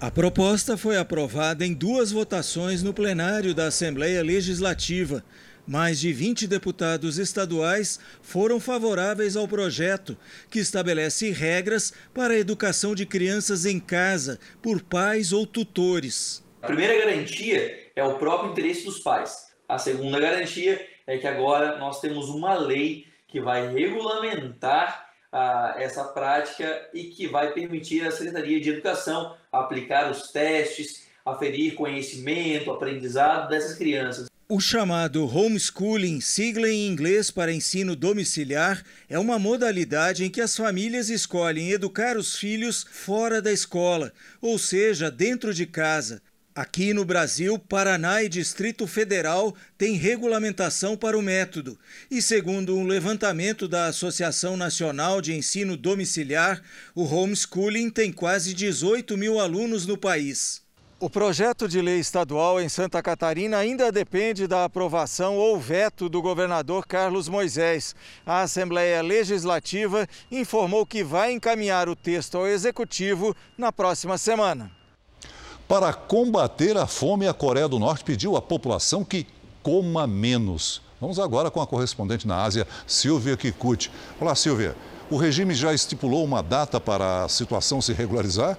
A proposta foi aprovada em duas votações no plenário da Assembleia Legislativa. Mais de 20 deputados estaduais foram favoráveis ao projeto, que estabelece regras para a educação de crianças em casa por pais ou tutores. A primeira garantia é o próprio interesse dos pais. A segunda garantia é que agora nós temos uma lei que vai regulamentar ah, essa prática e que vai permitir à Secretaria de Educação aplicar os testes, aferir conhecimento, aprendizado dessas crianças. O chamado homeschooling, sigla em inglês para ensino domiciliar, é uma modalidade em que as famílias escolhem educar os filhos fora da escola, ou seja, dentro de casa. Aqui no Brasil, Paraná e Distrito Federal têm regulamentação para o método. E segundo um levantamento da Associação Nacional de Ensino Domiciliar, o homeschooling tem quase 18 mil alunos no país. O projeto de lei estadual em Santa Catarina ainda depende da aprovação ou veto do governador Carlos Moisés. A Assembleia Legislativa informou que vai encaminhar o texto ao Executivo na próxima semana. Para combater a fome, a Coreia do Norte pediu à população que coma menos. Vamos agora com a correspondente na Ásia, Silvia Kikuchi. Olá, Silvia. O regime já estipulou uma data para a situação se regularizar?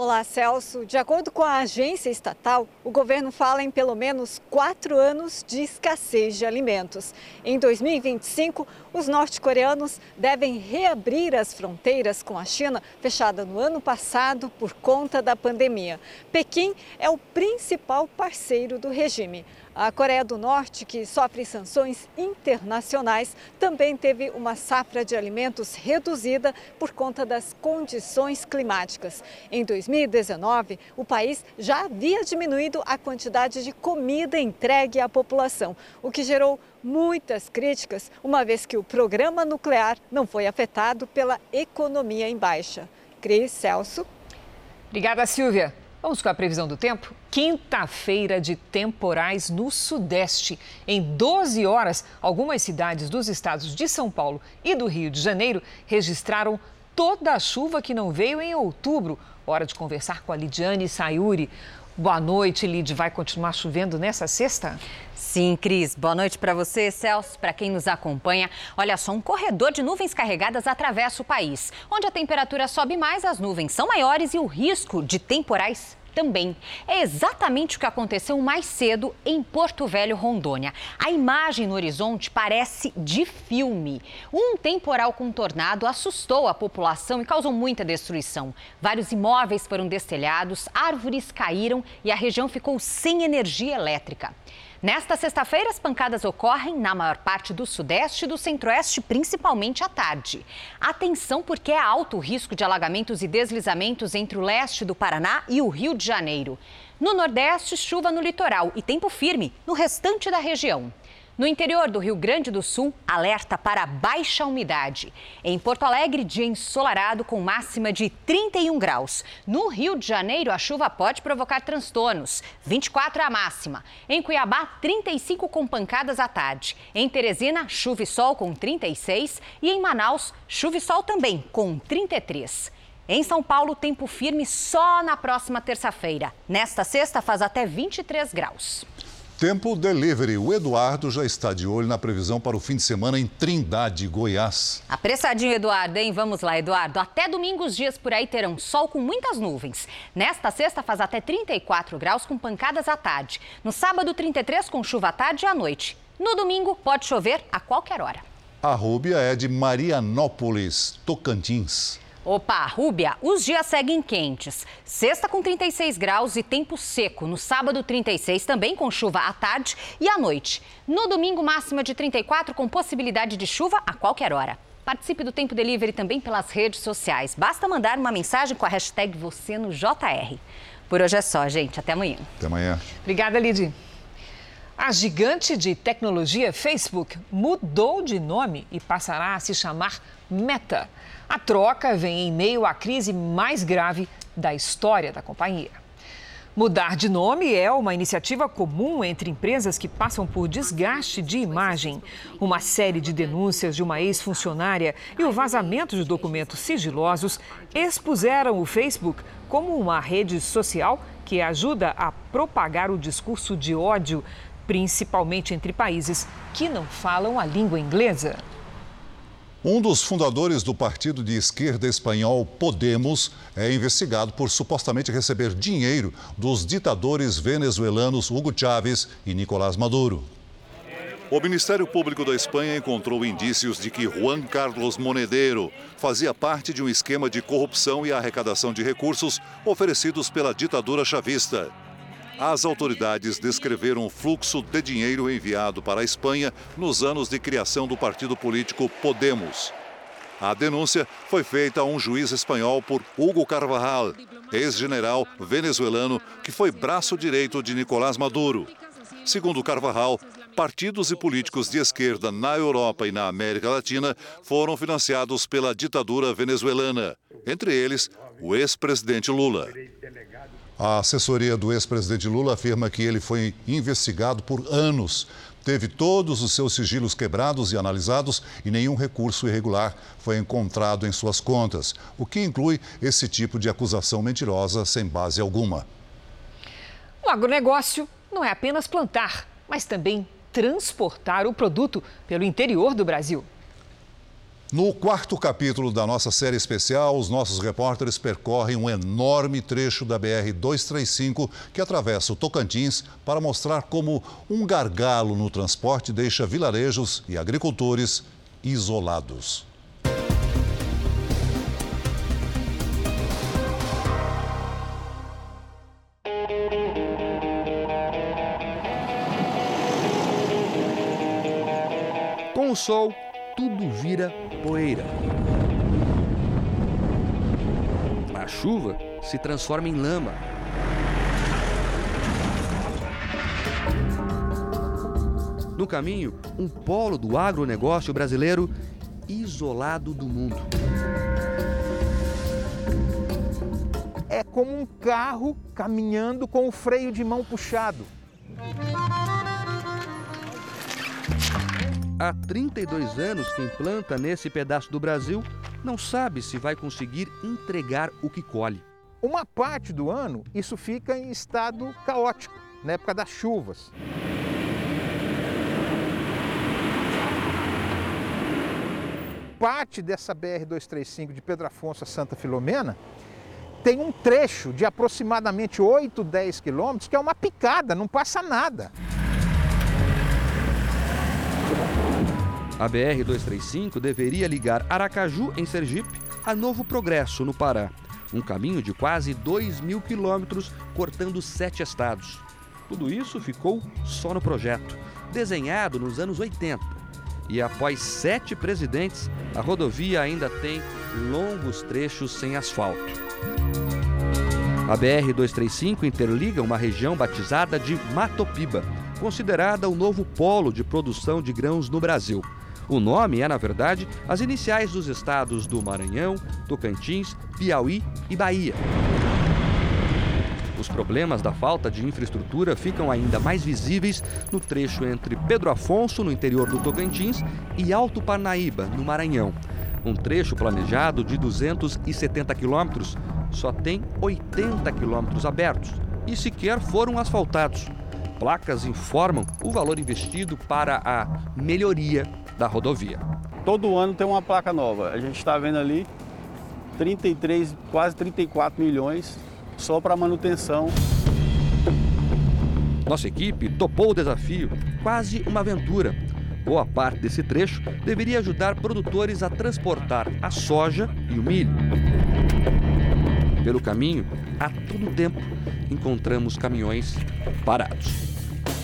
Olá, Celso. De acordo com a agência estatal, o governo fala em pelo menos quatro anos de escassez de alimentos. Em 2025, os norte-coreanos devem reabrir as fronteiras com a China, fechada no ano passado por conta da pandemia. Pequim é o principal parceiro do regime. A Coreia do Norte, que sofre sanções internacionais, também teve uma safra de alimentos reduzida por conta das condições climáticas. Em 2019, o país já havia diminuído a quantidade de comida entregue à população, o que gerou muitas críticas, uma vez que o programa nuclear não foi afetado pela economia em baixa. Cris Celso. Obrigada, Silvia. Vamos com a previsão do tempo? Quinta-feira de temporais no Sudeste. Em 12 horas, algumas cidades dos estados de São Paulo e do Rio de Janeiro registraram toda a chuva que não veio em outubro. Hora de conversar com a Lidiane Sayuri. Boa noite, Lid. Vai continuar chovendo nessa sexta? Sim, Cris. Boa noite para você, Celso, para quem nos acompanha. Olha só, um corredor de nuvens carregadas atravessa o país. Onde a temperatura sobe mais, as nuvens são maiores e o risco de temporais também. É exatamente o que aconteceu mais cedo em Porto Velho, Rondônia. A imagem no horizonte parece de filme. Um temporal com tornado assustou a população e causou muita destruição. Vários imóveis foram destelhados, árvores caíram e a região ficou sem energia elétrica. Nesta sexta-feira, as pancadas ocorrem na maior parte do sudeste e do centro-oeste, principalmente à tarde. Atenção, porque é alto o risco de alagamentos e deslizamentos entre o leste do Paraná e o Rio de Janeiro. No nordeste, chuva no litoral e tempo firme no restante da região. No interior do Rio Grande do Sul, alerta para baixa umidade. Em Porto Alegre, dia ensolarado com máxima de 31 graus. No Rio de Janeiro, a chuva pode provocar transtornos. 24 é a máxima. Em Cuiabá, 35 com pancadas à tarde. Em Teresina, chuva e sol com 36. E em Manaus, chuva e sol também com 33. Em São Paulo, tempo firme só na próxima terça-feira. Nesta sexta, faz até 23 graus. Tempo Delivery. O Eduardo já está de olho na previsão para o fim de semana em Trindade, Goiás. Apressadinho, Eduardo, hein? Vamos lá, Eduardo. Até domingo os dias por aí terão sol com muitas nuvens. Nesta sexta faz até 34 graus com pancadas à tarde. No sábado, 33 com chuva à tarde e à noite. No domingo, pode chover a qualquer hora. A Rúbia é de Marianópolis, Tocantins. Opa, Rúbia, os dias seguem quentes. Sexta com 36 graus e tempo seco. No sábado, 36 também com chuva à tarde e à noite. No domingo, máxima de 34 com possibilidade de chuva a qualquer hora. Participe do Tempo Delivery também pelas redes sociais. Basta mandar uma mensagem com a hashtag você no JR. Por hoje é só, gente. Até amanhã. Até amanhã. Obrigada, Lidy. A gigante de tecnologia Facebook mudou de nome e passará a se chamar Meta. A troca vem em meio à crise mais grave da história da companhia. Mudar de nome é uma iniciativa comum entre empresas que passam por desgaste de imagem. Uma série de denúncias de uma ex-funcionária e o vazamento de documentos sigilosos expuseram o Facebook como uma rede social que ajuda a propagar o discurso de ódio, principalmente entre países que não falam a língua inglesa. Um dos fundadores do partido de esquerda espanhol Podemos é investigado por supostamente receber dinheiro dos ditadores venezuelanos Hugo Chávez e Nicolás Maduro. O Ministério Público da Espanha encontrou indícios de que Juan Carlos Monedero fazia parte de um esquema de corrupção e arrecadação de recursos oferecidos pela ditadura chavista as autoridades descreveram o fluxo de dinheiro enviado para a Espanha nos anos de criação do partido político Podemos. A denúncia foi feita a um juiz espanhol por Hugo Carvajal, ex-general venezuelano que foi braço direito de Nicolás Maduro. Segundo Carvajal, partidos e políticos de esquerda na Europa e na América Latina foram financiados pela ditadura venezuelana, entre eles o ex-presidente Lula. A assessoria do ex-presidente Lula afirma que ele foi investigado por anos. Teve todos os seus sigilos quebrados e analisados e nenhum recurso irregular foi encontrado em suas contas, o que inclui esse tipo de acusação mentirosa sem base alguma. O agronegócio não é apenas plantar, mas também transportar o produto pelo interior do Brasil. No quarto capítulo da nossa série especial, os nossos repórteres percorrem um enorme trecho da BR-235 que atravessa o Tocantins para mostrar como um gargalo no transporte deixa vilarejos e agricultores isolados. Com o sol, tudo vira poeira. A chuva se transforma em lama. No caminho, um polo do agronegócio brasileiro isolado do mundo. É como um carro caminhando com o freio de mão puxado. Há 32 anos quem planta nesse pedaço do Brasil não sabe se vai conseguir entregar o que colhe. Uma parte do ano isso fica em estado caótico, na época das chuvas. Parte dessa BR-235 de Pedro Afonso a Santa Filomena tem um trecho de aproximadamente 8, 10 quilômetros que é uma picada, não passa nada. A BR-235 deveria ligar Aracaju, em Sergipe, a Novo Progresso, no Pará. Um caminho de quase 2 mil quilômetros, cortando sete estados. Tudo isso ficou só no projeto, desenhado nos anos 80. E após sete presidentes, a rodovia ainda tem longos trechos sem asfalto. A BR-235 interliga uma região batizada de Matopiba, considerada o novo polo de produção de grãos no Brasil. O nome é, na verdade, as iniciais dos estados do Maranhão, Tocantins, Piauí e Bahia. Os problemas da falta de infraestrutura ficam ainda mais visíveis no trecho entre Pedro Afonso, no interior do Tocantins, e Alto Parnaíba, no Maranhão. Um trecho planejado de 270 quilômetros só tem 80 quilômetros abertos e sequer foram asfaltados. Placas informam o valor investido para a melhoria da rodovia. Todo ano tem uma placa nova. A gente está vendo ali 33, quase 34 milhões só para manutenção. Nossa equipe topou o desafio, quase uma aventura. Boa parte desse trecho deveria ajudar produtores a transportar a soja e o milho. Pelo caminho, a todo tempo, encontramos caminhões parados.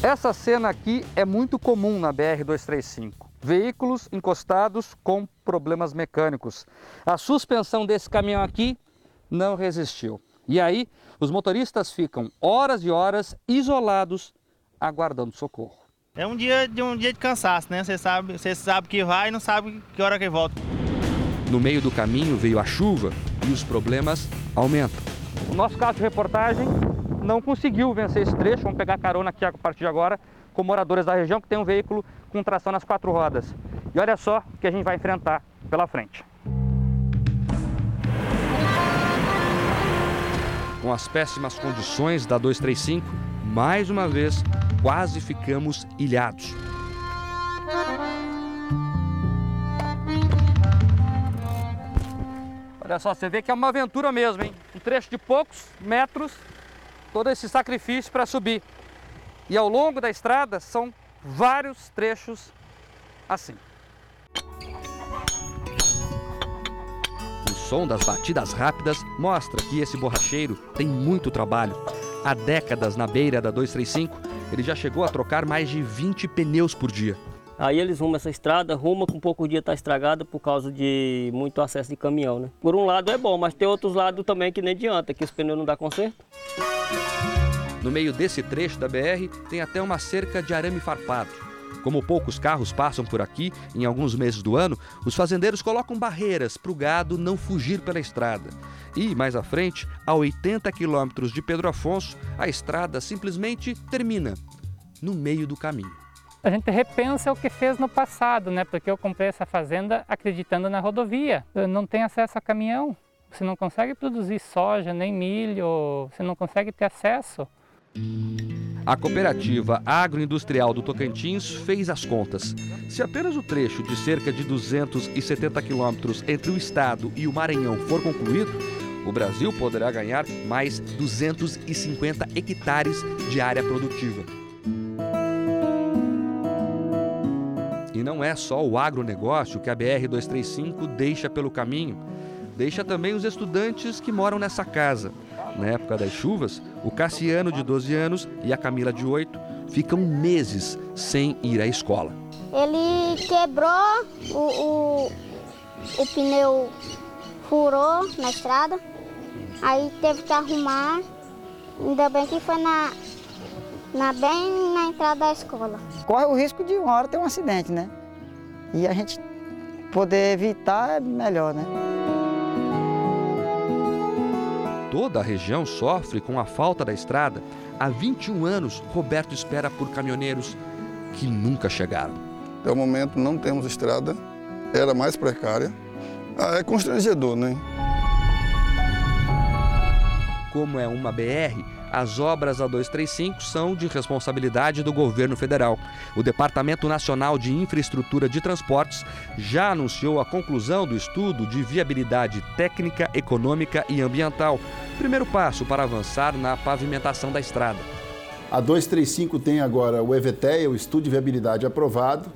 Essa cena aqui é muito comum na BR-235 veículos encostados com problemas mecânicos. A suspensão desse caminhão aqui não resistiu. E aí, os motoristas ficam horas e horas isolados, aguardando socorro. É um dia de um dia de cansaço, né? Você sabe, você sabe que vai e não sabe que hora que volta. No meio do caminho veio a chuva e os problemas aumentam. O nosso caso de reportagem não conseguiu vencer esse trecho. Vamos pegar carona aqui a partir de agora com moradores da região que tem um veículo com tração nas quatro rodas. E olha só o que a gente vai enfrentar pela frente. Com as péssimas condições da 235, mais uma vez quase ficamos ilhados. Olha só, você vê que é uma aventura mesmo, hein? Um trecho de poucos metros, todo esse sacrifício para subir. E ao longo da estrada são vários trechos assim. O som das batidas rápidas mostra que esse borracheiro tem muito trabalho. Há décadas na beira da 235, ele já chegou a trocar mais de 20 pneus por dia. Aí eles rumam essa estrada, ruma com pouco dia está estragada por causa de muito acesso de caminhão, né? Por um lado é bom, mas tem outros lados também que nem adianta, que os pneus não dá conserto. No meio desse trecho da BR tem até uma cerca de arame farpado. Como poucos carros passam por aqui em alguns meses do ano, os fazendeiros colocam barreiras para o gado não fugir pela estrada. E, mais à frente, a 80 quilômetros de Pedro Afonso, a estrada simplesmente termina no meio do caminho. A gente repensa o que fez no passado, né? Porque eu comprei essa fazenda acreditando na rodovia. Eu não tem acesso a caminhão. Você não consegue produzir soja nem milho, você não consegue ter acesso. A cooperativa agroindustrial do Tocantins fez as contas. Se apenas o trecho de cerca de 270 quilômetros entre o estado e o Maranhão for concluído, o Brasil poderá ganhar mais 250 hectares de área produtiva. E não é só o agronegócio que a BR-235 deixa pelo caminho, deixa também os estudantes que moram nessa casa. Na época das chuvas, o Cassiano, de 12 anos, e a Camila, de 8, ficam meses sem ir à escola. Ele quebrou, o, o, o pneu furou na estrada, aí teve que arrumar. Ainda bem que foi na, na, bem na entrada da escola. Corre o risco de uma hora ter um acidente, né? E a gente poder evitar é melhor, né? Toda a região sofre com a falta da estrada. Há 21 anos, Roberto espera por caminhoneiros que nunca chegaram. Até o momento não temos estrada, era mais precária. Ah, é constrangedor, né? Como é uma BR, as obras da 235 são de responsabilidade do governo federal. O Departamento Nacional de Infraestrutura de Transportes já anunciou a conclusão do estudo de viabilidade técnica, econômica e ambiental. Primeiro passo para avançar na pavimentação da estrada. A 235 tem agora o EVTEA, o estudo de viabilidade aprovado,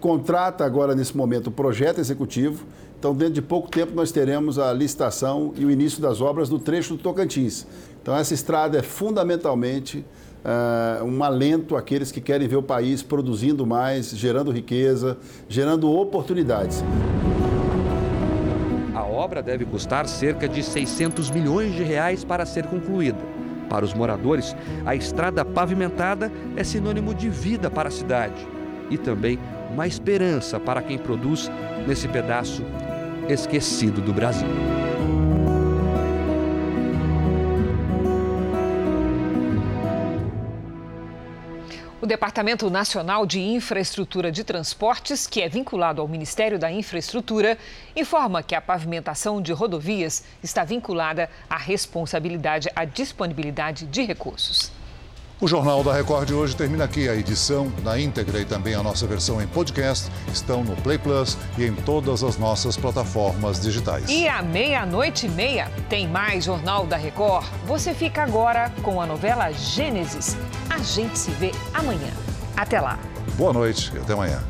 contrata agora nesse momento o projeto executivo. Então, dentro de pouco tempo, nós teremos a licitação e o início das obras do trecho do Tocantins. Então, essa estrada é fundamentalmente uh, um alento àqueles que querem ver o país produzindo mais, gerando riqueza, gerando oportunidades. Obra deve custar cerca de 600 milhões de reais para ser concluída. Para os moradores, a estrada pavimentada é sinônimo de vida para a cidade e também uma esperança para quem produz nesse pedaço esquecido do Brasil. Departamento Nacional de Infraestrutura de Transportes, que é vinculado ao Ministério da Infraestrutura, informa que a pavimentação de rodovias está vinculada à responsabilidade, à disponibilidade de recursos. O Jornal da Record de hoje termina aqui. A edição na íntegra e também a nossa versão em podcast estão no Play Plus e em todas as nossas plataformas digitais. E à meia-noite e meia tem mais Jornal da Record. Você fica agora com a novela Gênesis. A gente se vê amanhã. Até lá. Boa noite e até amanhã.